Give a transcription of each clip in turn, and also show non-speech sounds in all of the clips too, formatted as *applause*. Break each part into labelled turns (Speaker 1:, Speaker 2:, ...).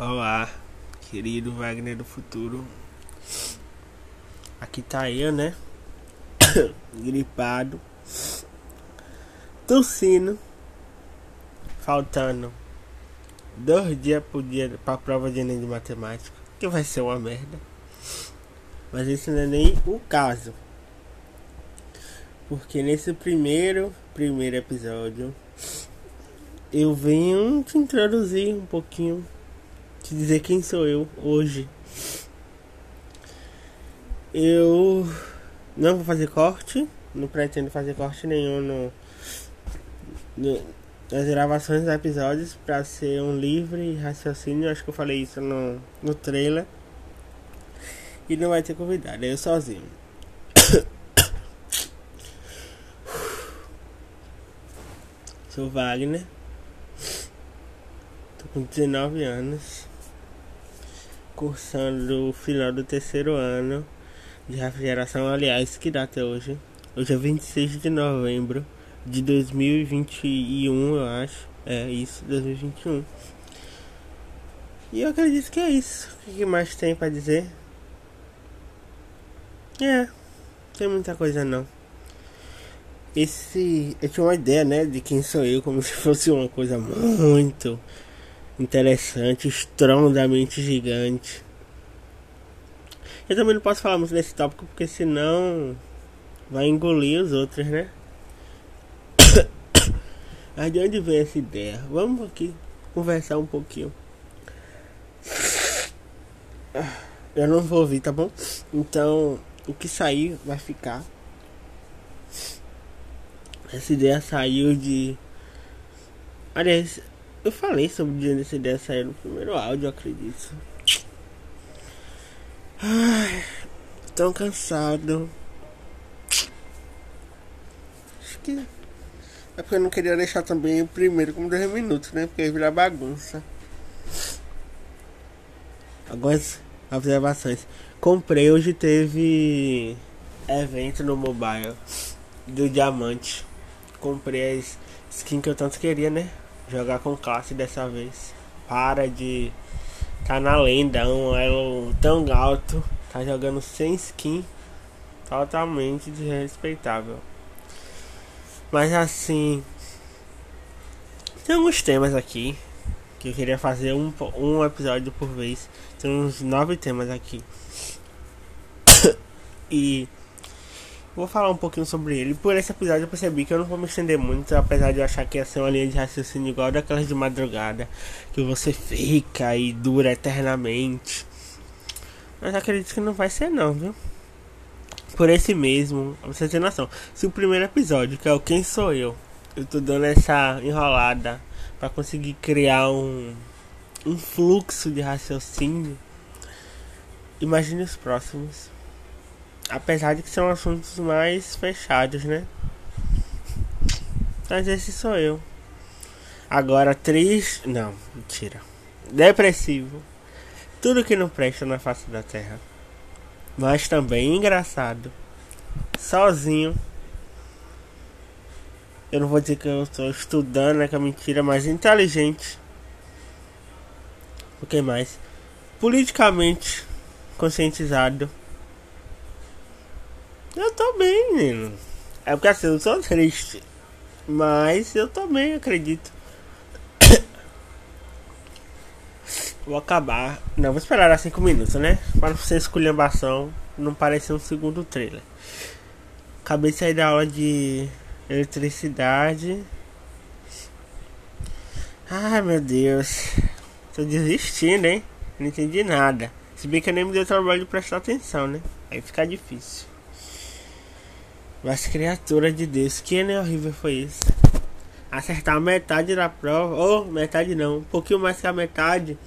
Speaker 1: Olá, querido Wagner do futuro. Aqui tá eu, né? *coughs* Gripado. Tossindo. Faltando dois dias por dia pra prova de Enem de matemática. Que vai ser uma merda. Mas isso não é nem o caso. Porque nesse primeiro, primeiro episódio eu venho te introduzir um pouquinho te dizer quem sou eu hoje. Eu não vou fazer corte, não pretendo fazer corte nenhum no, no nas gravações dos episódios para ser um livre raciocínio. Acho que eu falei isso no, no trailer. E não vai ter convidado, é eu sozinho. *coughs* Sou Wagner. Tô com 19 anos cursando o final do terceiro ano de refrigeração, aliás, que data é hoje? Hoje é 26 de novembro de 2021, eu acho. É isso, 2021. E eu acredito que é isso. O que mais tem para dizer? É, tem muita coisa não. Esse. Eu tinha uma ideia, né, de quem sou eu, como *laughs* se fosse uma coisa muito interessante, estrondamente gigante. Eu também não posso falar muito desse tópico porque senão vai engolir os outros, né? *coughs* Mas de onde vem essa ideia? Vamos aqui conversar um pouquinho. Eu não vou ouvir, tá bom? Então, o que sair vai ficar. Essa ideia saiu de. Aliás, eu falei sobre o dia dessa ideia sair no primeiro áudio, acredito. Ai, tão cansado. Acho que é porque eu não queria deixar também o primeiro como 10 minutos, né? Porque ia virar bagunça. Algumas observações. Comprei, hoje teve evento no mobile do diamante. Comprei as skins que eu tanto queria, né? Jogar com classe dessa vez. Para de tá na lenda, um elo tão alto, tá jogando sem skin, totalmente desrespeitável. Mas assim, tem alguns temas aqui que eu queria fazer um, um episódio por vez. Tem uns nove temas aqui. *coughs* e Vou falar um pouquinho sobre ele. Por esse episódio eu percebi que eu não vou me estender muito, apesar de eu achar que ia ser uma linha de raciocínio igual daquelas de madrugada, que você fica e dura eternamente. Mas acredito que não vai ser não, viu? Por esse mesmo, você ter noção. Se o primeiro episódio, que é o Quem Sou Eu, eu tô dando essa enrolada para conseguir criar um, um fluxo de raciocínio. Imagine os próximos. Apesar de que são assuntos mais fechados, né? Mas esse sou eu. Agora, triste. Não, mentira. Depressivo. Tudo que não presta na face da terra. Mas também engraçado. Sozinho. Eu não vou dizer que eu estou estudando, né? Que é mentira, mas inteligente. O que mais? Politicamente conscientizado. Eu tô bem, menino. É porque assim, eu sou triste. Mas eu tô bem, acredito. *coughs* Vou acabar. Não, vou esperar 5 minutos, né? Para ser esculhambação. Não parecer um segundo trailer. Acabei de sair da aula de eletricidade. Ai meu Deus. Tô desistindo, hein? Não entendi nada. Se bem que eu nem me deu trabalho de prestar atenção, né? Aí fica difícil. Mas criatura de Deus, que né, horrível foi isso? Acertar metade da prova, ou metade não, um pouquinho mais que a metade.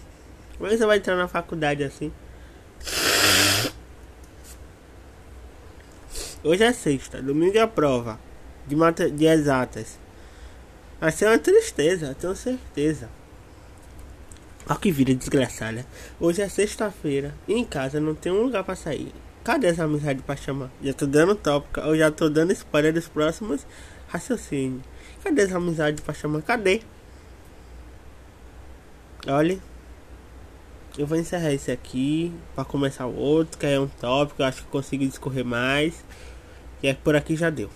Speaker 1: Como é que você vai entrar na faculdade assim? Hoje é sexta, domingo é a prova de, mata, de exatas. Vai ser uma tristeza, tenho certeza. Olha que vida desgraçada. Hoje é sexta-feira em casa não tem um lugar para sair. Cadê essa amizade pra chamar? Já tô dando tópico, eu já tô dando spoiler dos próximos raciocínios. Cadê essa amizade pra chamar? Cadê? Olha. eu vou encerrar esse aqui para começar o outro, que é um tópico, eu acho que consigo discorrer mais. E é por aqui já deu.